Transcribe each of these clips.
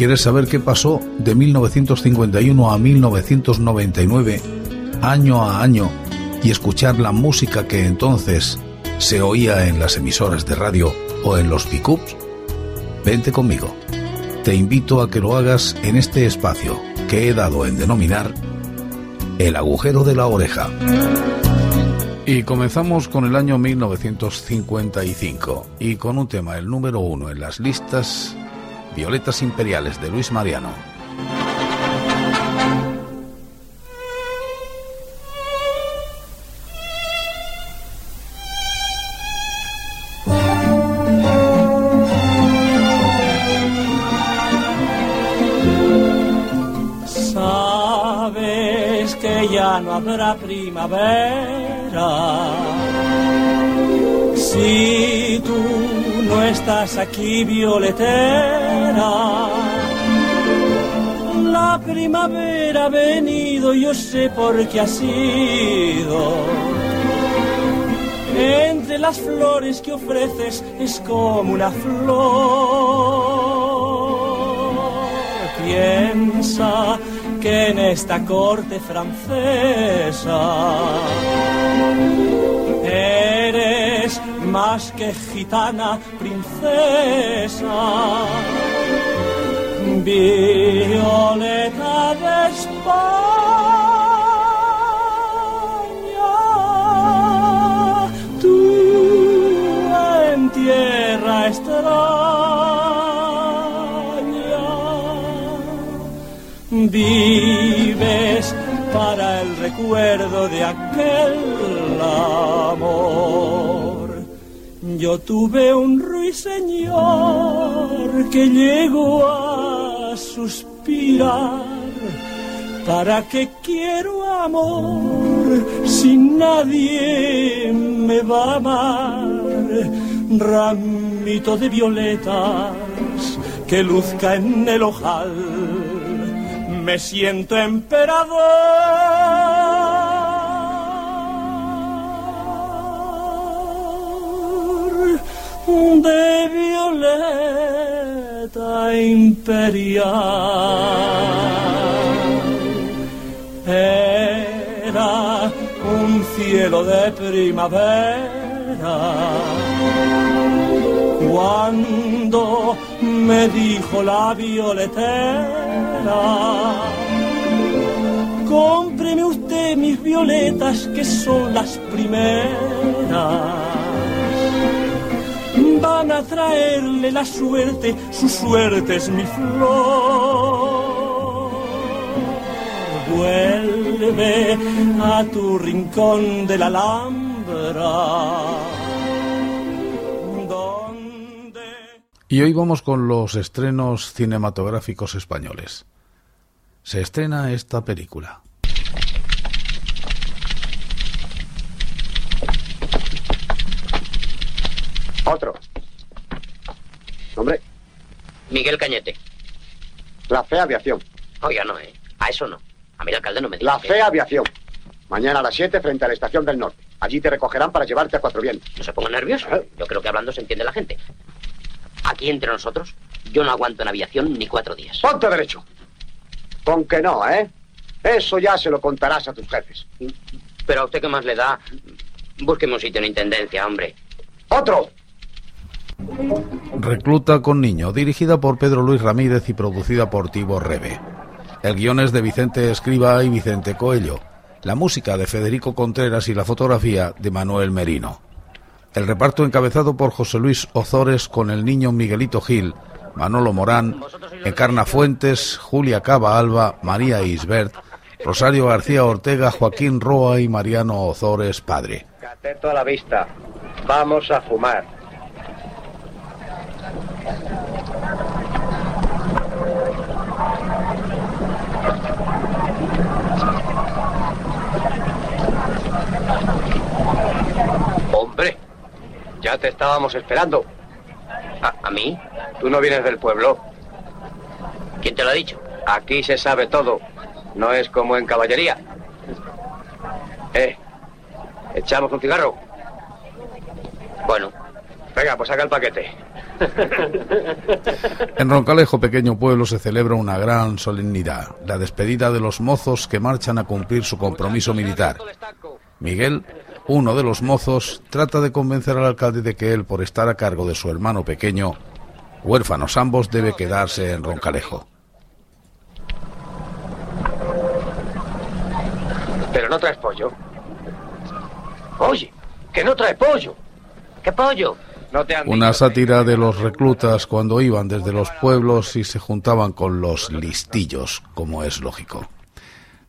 ¿Quieres saber qué pasó de 1951 a 1999, año a año, y escuchar la música que entonces se oía en las emisoras de radio o en los pickups? Vente conmigo. Te invito a que lo hagas en este espacio que he dado en denominar el agujero de la oreja. Y comenzamos con el año 1955 y con un tema, el número uno en las listas, Violetas Imperiales de Luis Mariano. Sabes que ya no habrá primavera. Si tú no estás aquí, violetera. La primavera ha venido, yo sé por qué ha sido. Entre las flores que ofreces es como una flor. Piensa que en esta corte francesa eres más que gitana princesa. Violeta de España, tú en tierra extraña vives para el recuerdo de aquel amor. Yo tuve un ruiseñor que llegó a suspirar. ¿Para qué quiero amor si nadie me va a amar? Ramito de violetas que luzca en el ojal me siento emperador de violeta imperial. Era un cielo de primavera cuando me dijo la violetera, cómpreme usted mis violetas que son las primeras. Van a traerle la suerte, su suerte es mi flor. Vuelve a tu rincón de la Alhambra. Y hoy vamos con los estrenos cinematográficos españoles. Se estrena esta película. Otro. Hombre, Miguel Cañete. la fea aviación. Oiga, no, ¿eh? A eso no. A mí el alcalde no me dice. La fea aviación. Mañana a las 7 frente a la estación del norte. Allí te recogerán para llevarte a Cuatro Vientos. No se ponga nervioso. Yo creo que hablando se entiende la gente. Aquí entre nosotros, yo no aguanto en aviación ni cuatro días. Ponte derecho. Con que no, ¿eh? Eso ya se lo contarás a tus jefes. Pero a usted qué más le da. Búsqueme un sitio en intendencia, hombre. ¡Otro! Recluta con niño, dirigida por Pedro Luis Ramírez y producida por Tibor Rebe. El guion es de Vicente Escriba y Vicente Coello. La música de Federico Contreras y la fotografía de Manuel Merino. El reparto encabezado por José Luis Ozores con el niño Miguelito Gil, Manolo Morán, Encarna Fuentes, Julia Cava Alba, María Isbert, Rosario García Ortega, Joaquín Roa y Mariano Ozores padre. Cateto a la vista. Vamos a fumar. Hombre, ya te estábamos esperando. ¿A, a mí? Tú no vienes del pueblo. ¿Quién te lo ha dicho? Aquí se sabe todo. No es como en caballería. Eh, ¿echamos un cigarro? Bueno, Venga, pues saca el paquete. En Roncalejo, pequeño pueblo, se celebra una gran solemnidad, la despedida de los mozos que marchan a cumplir su compromiso militar. Miguel, uno de los mozos, trata de convencer al alcalde de que él, por estar a cargo de su hermano pequeño, huérfanos ambos, debe quedarse en Roncalejo. Pero no traes pollo. Oye, que no trae pollo. ¿Qué pollo? No te han Una dicho sátira de los reclutas cuando iban desde los pueblos y se juntaban con los listillos, como es lógico.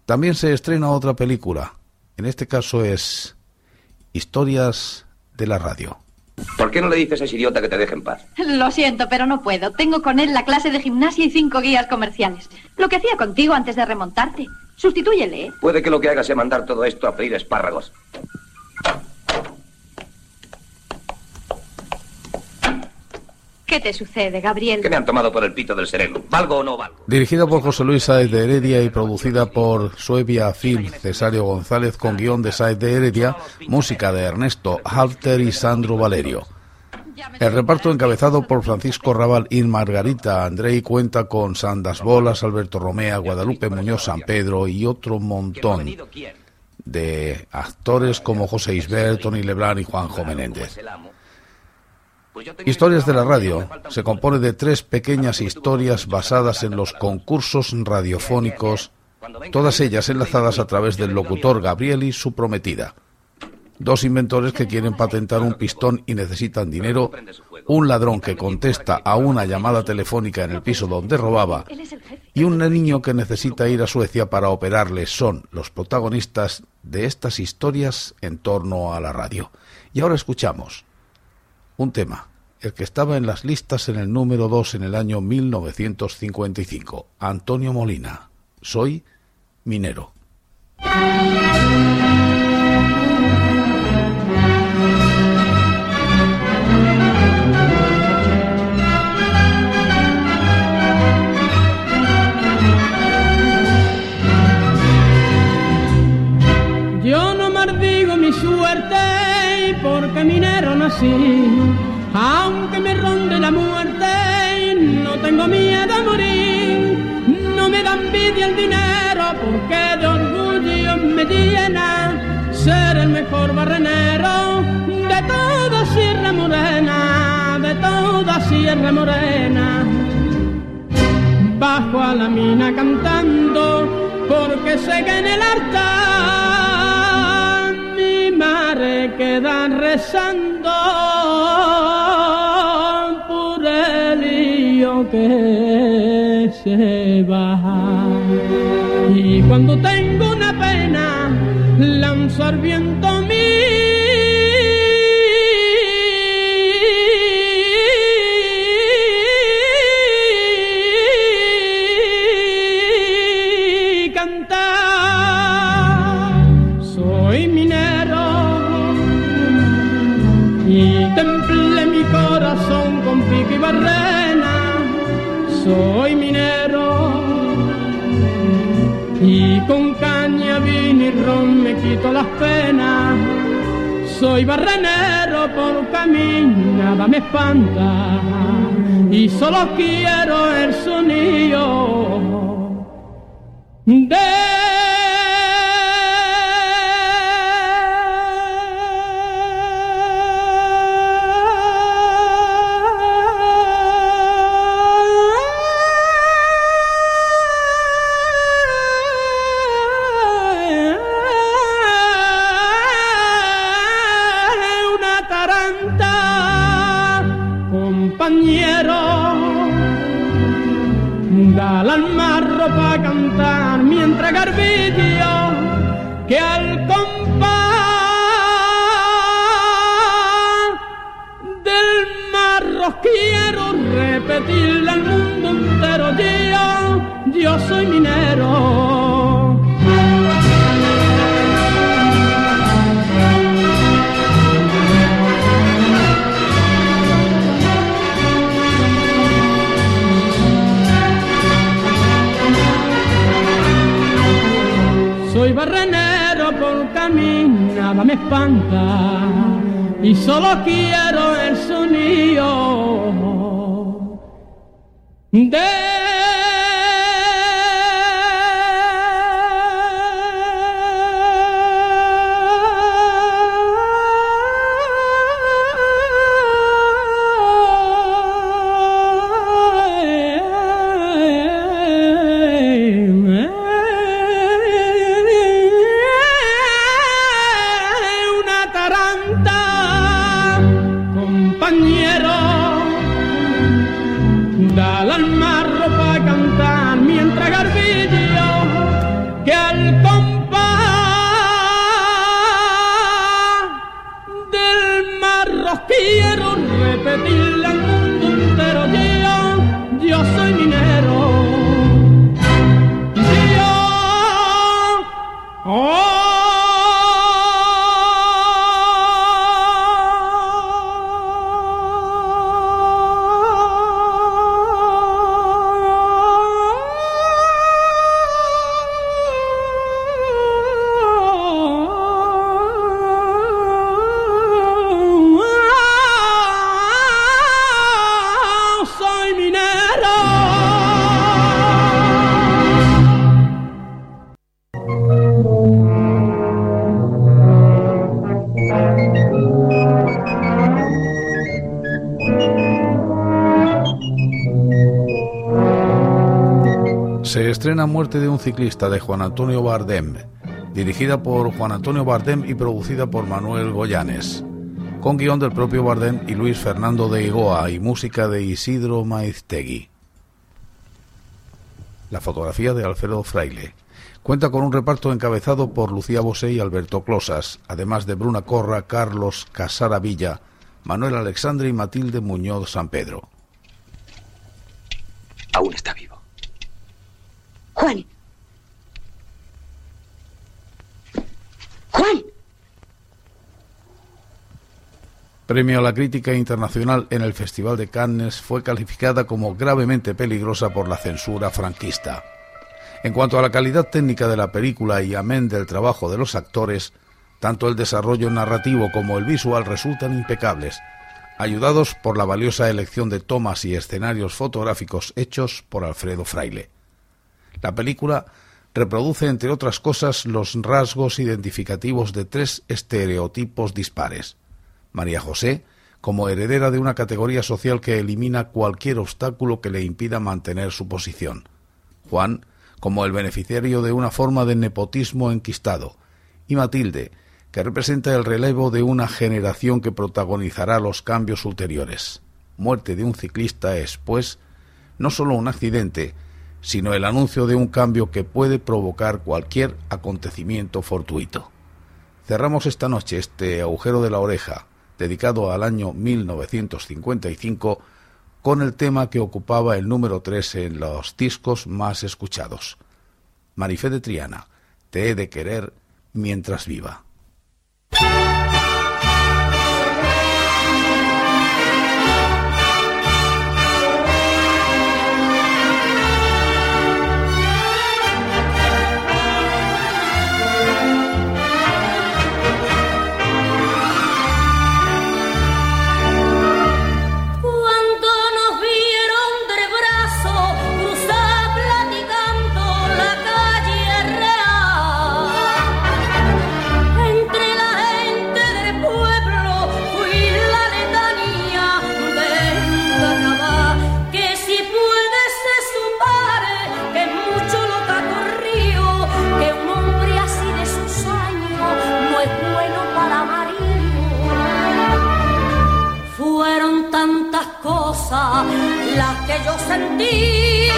También se estrena otra película. En este caso es Historias de la Radio. ¿Por qué no le dices a ese idiota que te deje en paz? Lo siento, pero no puedo. Tengo con él la clase de gimnasia y cinco guías comerciales. Lo que hacía contigo antes de remontarte. Sustitúyele. ¿eh? Puede que lo que haga sea mandar todo esto a pedir espárragos. ¿Qué te sucede, Gabriel? Que me han tomado por el pito del sereno. ¿Valgo o no valgo? Dirigida por José Luis Saez de Heredia y producida por Suevia Phil Cesario González con guion de Saez de Heredia, música de Ernesto Halter y Sandro Valerio. El reparto encabezado por Francisco Raval y Margarita Andrei cuenta con Sandas Bolas, Alberto Romea, Guadalupe Muñoz San Pedro y otro montón de actores como José Isbert, Tony Lebrán y Juanjo Menéndez. Historias de la radio. se compone de tres pequeñas historias basadas en los concursos radiofónicos, todas ellas enlazadas a través del locutor Gabriel y su prometida. Dos inventores que quieren patentar un pistón y necesitan dinero, un ladrón que contesta a una llamada telefónica en el piso donde robaba y un niño que necesita ir a Suecia para operarle. Son los protagonistas de estas historias en torno a la radio. Y ahora escuchamos un tema, el que estaba en las listas en el número 2 en el año 1955, Antonio Molina. Soy minero. Yo no maldigo mi suerte porque minero nací. Aunque me ronde la muerte, no tengo miedo a morir. No me da envidia el dinero porque de orgullo me llena ser el mejor barrenero de toda Sierra Morena, de toda Sierra Morena bajo a la mina cantando, porque sé que en el altar mi madre queda rezando por el lío que se va. Y cuando tengo una pena, lanzo al viento Soy minero y con caña, vino y ron me quito las penas. Soy barrenero por camino, nada me espanta y solo quiero el sonido de Dale al marro pa' cantar mientras garbillo que al compás del marro quiero repetirle al mundo entero yo, yo soy minero. Me espanta y solo quiero el sonido. De Estrena Muerte de un ciclista de Juan Antonio Bardem, dirigida por Juan Antonio Bardem y producida por Manuel Goyanes, con guion del propio Bardem y Luis Fernando de Igoa y música de Isidro Maiztegui. La fotografía de Alfredo Fraile. Cuenta con un reparto encabezado por Lucía Bosé y Alberto Closas, además de Bruna Corra, Carlos Casara Villa, Manuel Alexandre y Matilde Muñoz San Pedro. Aún está vivo. Juan. Juan. Premio a la crítica internacional en el Festival de Cannes, fue calificada como gravemente peligrosa por la censura franquista. En cuanto a la calidad técnica de la película y amén del trabajo de los actores, tanto el desarrollo narrativo como el visual resultan impecables, ayudados por la valiosa elección de tomas y escenarios fotográficos hechos por Alfredo Fraile. La película reproduce, entre otras cosas, los rasgos identificativos de tres estereotipos dispares. María José, como heredera de una categoría social que elimina cualquier obstáculo que le impida mantener su posición. Juan, como el beneficiario de una forma de nepotismo enquistado. Y Matilde, que representa el relevo de una generación que protagonizará los cambios ulteriores. Muerte de un ciclista es, pues, no solo un accidente, sino el anuncio de un cambio que puede provocar cualquier acontecimiento fortuito. Cerramos esta noche este agujero de la oreja, dedicado al año 1955, con el tema que ocupaba el número 3 en los discos más escuchados. Marifé de Triana, Te he de querer mientras viva. Las que yo sentí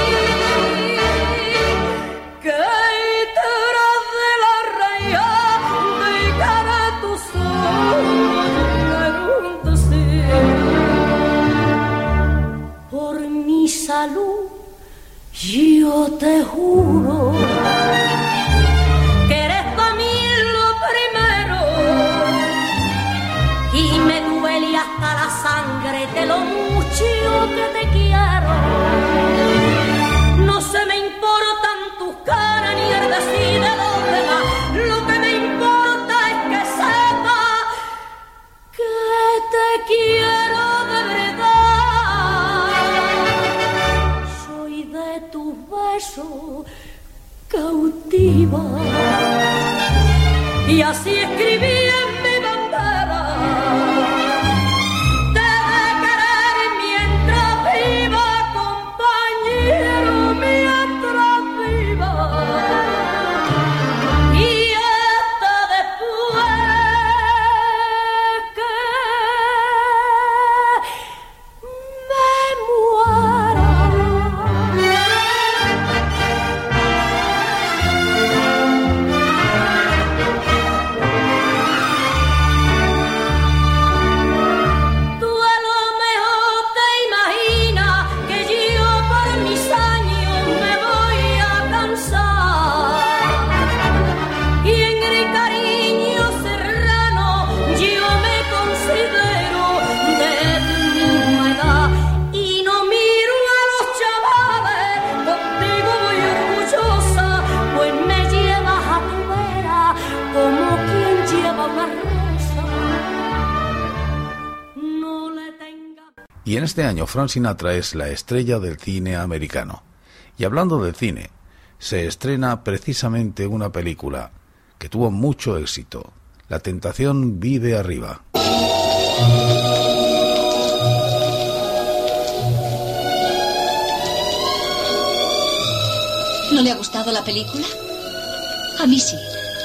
que detrás de la raya de cara a tus ojos Por mi salud yo te juro en este año Frank Sinatra es la estrella del cine americano. Y hablando del cine, se estrena precisamente una película que tuvo mucho éxito. La tentación vive arriba. ¿No le ha gustado la película? A mí sí,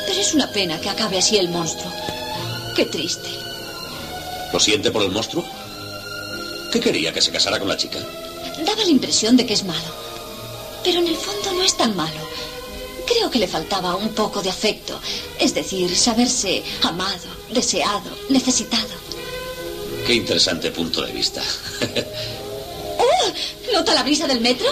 pero es una pena que acabe así el monstruo. Qué triste. ¿Lo siente por el monstruo? ¿Qué quería? ¿Que se casara con la chica? Daba la impresión de que es malo, pero en el fondo no es tan malo. Creo que le faltaba un poco de afecto, es decir, saberse amado, deseado, necesitado. Qué interesante punto de vista. ¡Oh! ¿Nota la brisa del metro?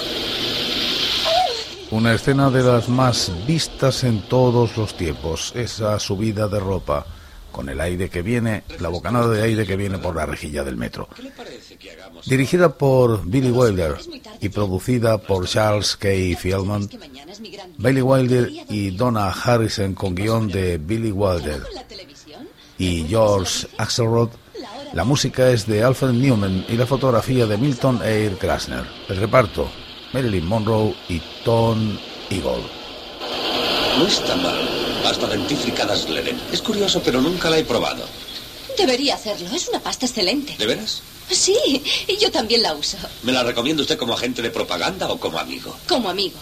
Una escena de las más vistas en todos los tiempos, esa subida de ropa, con el aire que viene, la bocanada de aire que viene por la rejilla del metro. Dirigida por Billy Wilder y producida por Charles K. Feldman, Billy Wilder y Donna Harrison con guion de Billy Wilder y George Axelrod, la música es de Alfred Newman y la fotografía de Milton Air Krasner. El reparto, Marilyn Monroe y Tom Eagle. No está mal. Pasta dentífrica Dasleden. Es curioso, pero nunca la he probado. Debería hacerlo, es una pasta excelente. ¿De veras? Sí, y yo también la uso, ¿Me la recomienda usted como agente de propaganda o como amigo? como amigo.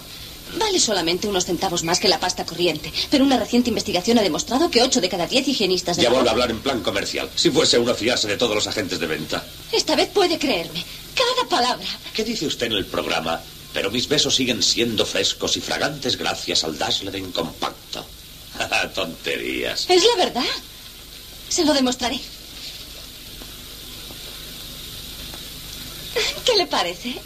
Vale solamente unos centavos más que la pasta corriente, pero una reciente investigación ha demostrado que 8 de cada 10 higienistas de Ya la vuelve a hablar en plan comercial. Si fuese uno fiarse de todos los agentes de venta. Esta vez puede creerme. Cada palabra. ¿Qué dice usted en el programa? Pero mis besos siguen siendo frescos y fragantes gracias al Dasleden compacto. Tonterías. Es la verdad. Se lo demostraré. ¿Qué le parece?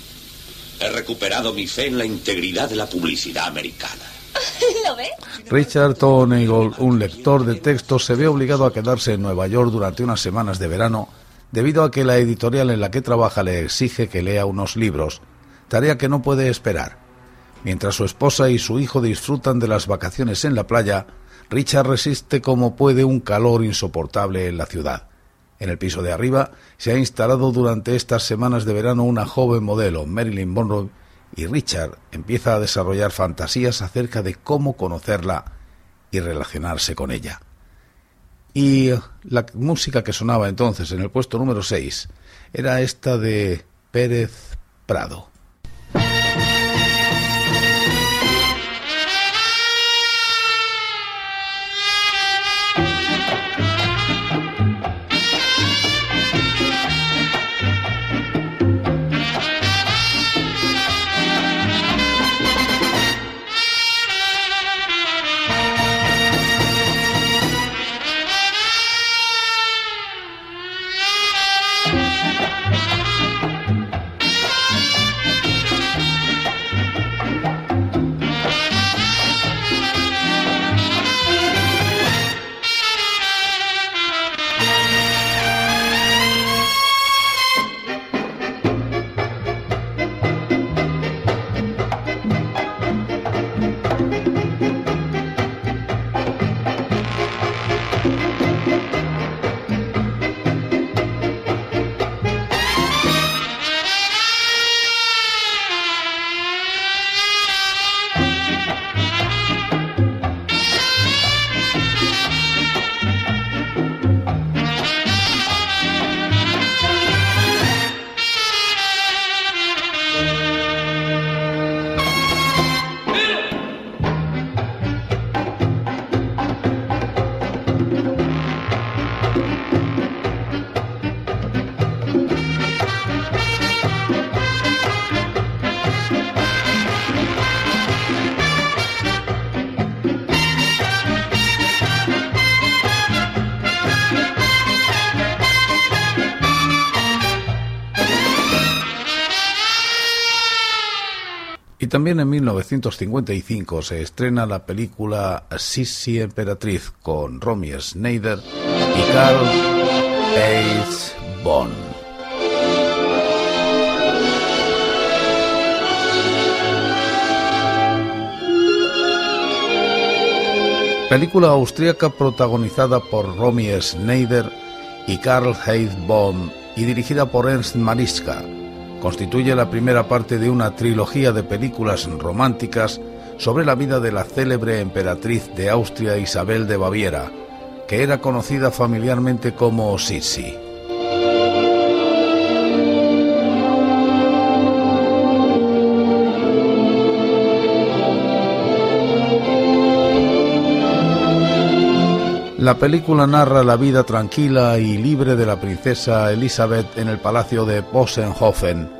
He recuperado mi fe en la integridad de la publicidad americana. ¿Lo ve? Richard Tom Eagle, un lector de textos, se ve obligado a quedarse en Nueva York durante unas semanas de verano debido a que la editorial en la que trabaja le exige que lea unos libros, tarea que no puede esperar. Mientras su esposa y su hijo disfrutan de las vacaciones en la playa, Richard resiste como puede un calor insoportable en la ciudad. En el piso de arriba se ha instalado durante estas semanas de verano una joven modelo, Marilyn Monroe, y Richard empieza a desarrollar fantasías acerca de cómo conocerla y relacionarse con ella. Y la música que sonaba entonces en el puesto número 6 era esta de Pérez Prado. También en 1955 se estrena la película Sissi Emperatriz con Romy Schneider y Carl H. Bond. Película austríaca protagonizada por Romy Schneider y Karl Heinz y dirigida por Ernst Marischka. Constituye la primera parte de una trilogía de películas románticas sobre la vida de la célebre emperatriz de Austria Isabel de Baviera, que era conocida familiarmente como Sissi. La película narra la vida tranquila y libre de la princesa Elizabeth en el palacio de Possenhofen,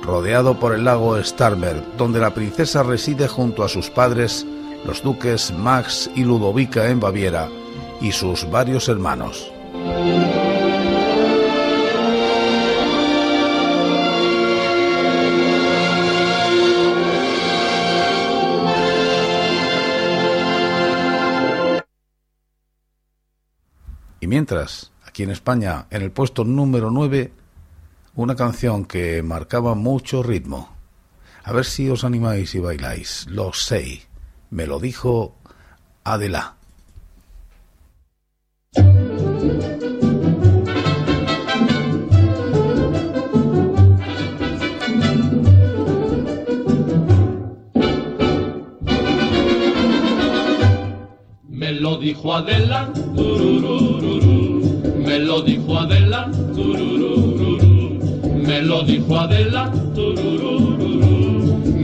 rodeado por el lago Starmer, donde la princesa reside junto a sus padres, los duques Max y Ludovica en Baviera, y sus varios hermanos. Mientras, aquí en España, en el puesto número 9, una canción que marcaba mucho ritmo. A ver si os animáis y bailáis. Lo sé. Me lo dijo Adela. Lo dijo Adela me lo dijo Adela, me lo dijo Adela,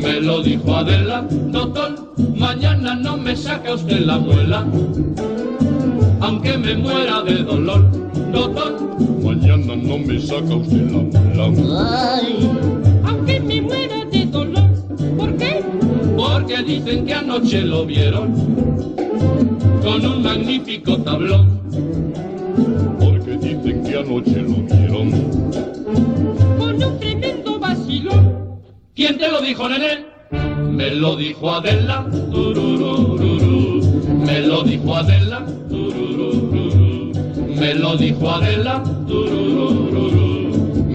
me lo dijo Adela, doctor, mañana no me saca usted la muela, aunque me muera de dolor, doctor, mañana no me saca usted la muela. Ay, aunque me muera Porque dicen que anoche lo vieron con un magnífico tablón. Que anoche lo vieron. Con un tremendo vacilón. ¿Quién te lo dijo, nene? Me lo dijo Adela, me lo dijo Adela, me lo dijo Adela,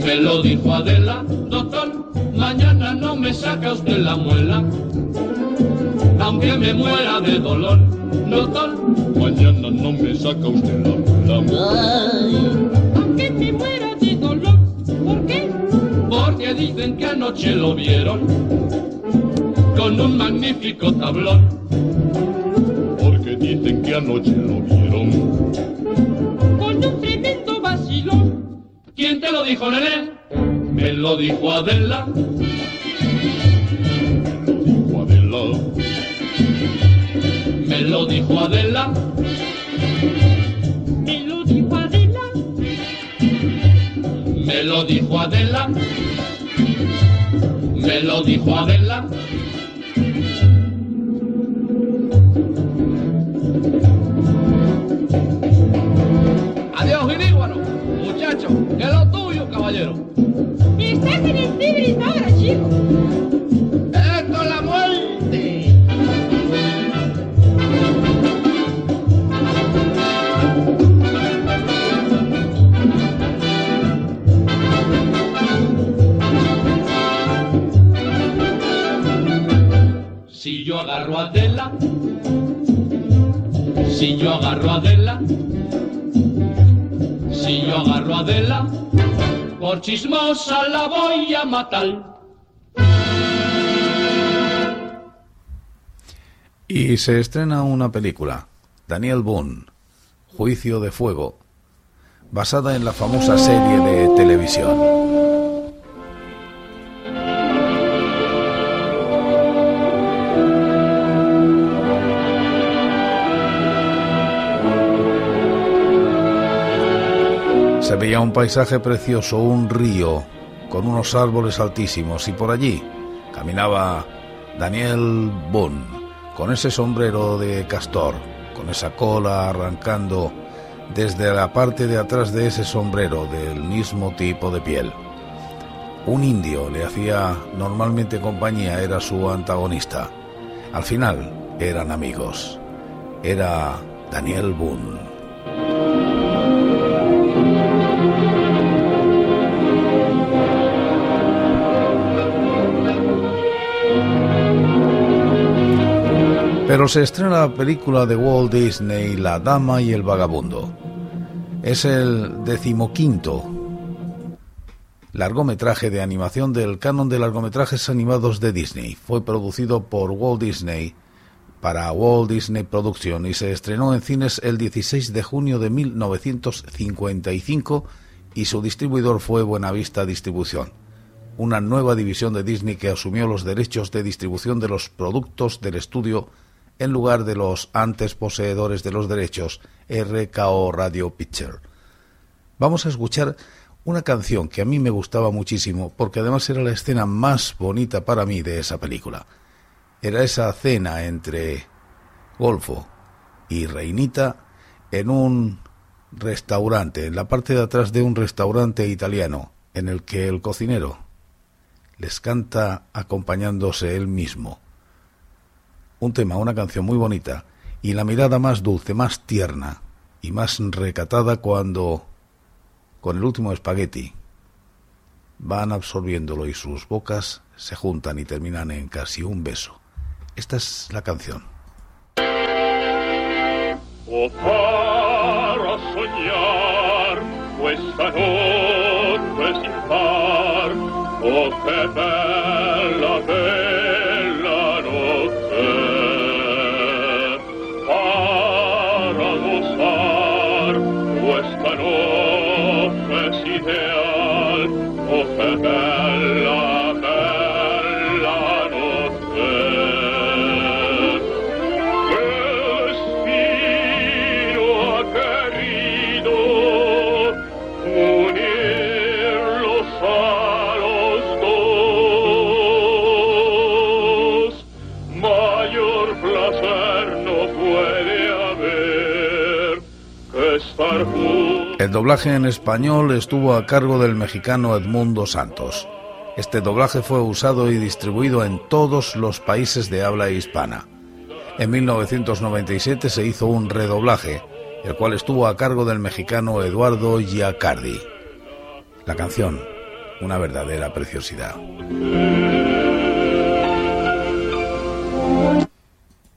me lo dijo Adela, doctor, mañana no me saca usted la muela, aunque me muera de dolor, doctor, mañana no me saca usted la muela. dicen que anoche lo vieron con un magnífico tablón. Porque dicen que anoche lo vieron con un tremendo vacilón. ¿Quién te lo dijo, nene? Me lo dijo Adela. Lo dijo Adela. Me lo dijo Adela. Me lo dijo Adela me lo dijo Adela. Adiós, Giríguaro. Muchacho, que lo tuyo, caballero. Estás en el Tibris si yo agarro a Adela, si yo agarro a Adela, por chismosa la voy a matar. Y se estrena una película, Daniel Boone, Juicio de Fuego, basada en la famosa serie de televisión. Veía un paisaje precioso, un río con unos árboles altísimos y por allí caminaba Daniel Boone con ese sombrero de castor, con esa cola arrancando desde la parte de atrás de ese sombrero del mismo tipo de piel. Un indio le hacía normalmente compañía, era su antagonista. Al final eran amigos. Era Daniel Boone. Pero se estrena la película de Walt Disney, La Dama y el Vagabundo. Es el decimoquinto largometraje de animación del canon de largometrajes animados de Disney. Fue producido por Walt Disney para Walt Disney Production y se estrenó en cines el 16 de junio de 1955 y su distribuidor fue Buenavista Distribución, una nueva división de Disney que asumió los derechos de distribución de los productos del estudio en lugar de los antes poseedores de los derechos RKO Radio Picture. Vamos a escuchar una canción que a mí me gustaba muchísimo porque además era la escena más bonita para mí de esa película. Era esa cena entre Golfo y Reinita en un restaurante, en la parte de atrás de un restaurante italiano, en el que el cocinero les canta acompañándose él mismo un tema, una canción muy bonita, y la mirada más dulce, más tierna y más recatada cuando, con el último espagueti, van absorbiéndolo y sus bocas se juntan y terminan en casi un beso. Esta es la canción. O para soñar oh bella El doblaje en español estuvo a cargo del mexicano Edmundo Santos. Este doblaje fue usado y distribuido en todos los países de habla hispana. En 1997 se hizo un redoblaje, el cual estuvo a cargo del mexicano Eduardo Giacardi. La canción, una verdadera preciosidad.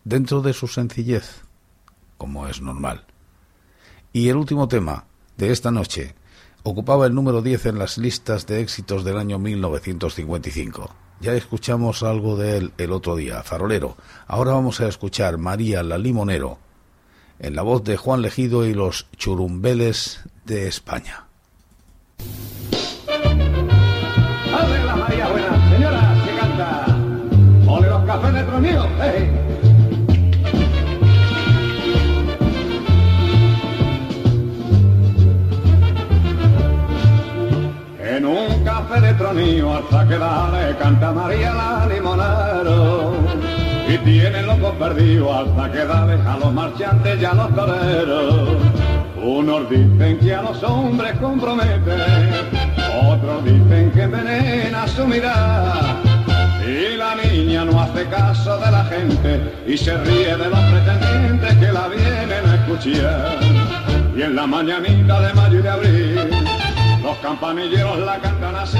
Dentro de su sencillez, como es normal. Y el último tema de esta noche ocupaba el número 10 en las listas de éxitos del año 1955. Ya escuchamos algo de él el otro día, Farolero. Ahora vamos a escuchar María la Limonero, en la voz de Juan Legido y los churumbeles de España. ¡Abre la María Buena! Señora, que canta. ¡Ole los cafés de! ¡Hey! Tronío hasta que dale canta María la limonero. Y tienen locos perdidos hasta que dale a los marchantes y a los toreros. Unos dicen que a los hombres compromete, otros dicen que envenena su mirada. Y la niña no hace caso de la gente y se ríe de los pretendientes que la vienen a escuchar. Y en la mañanita de mayo y de abril, los campanilleros la cantan así.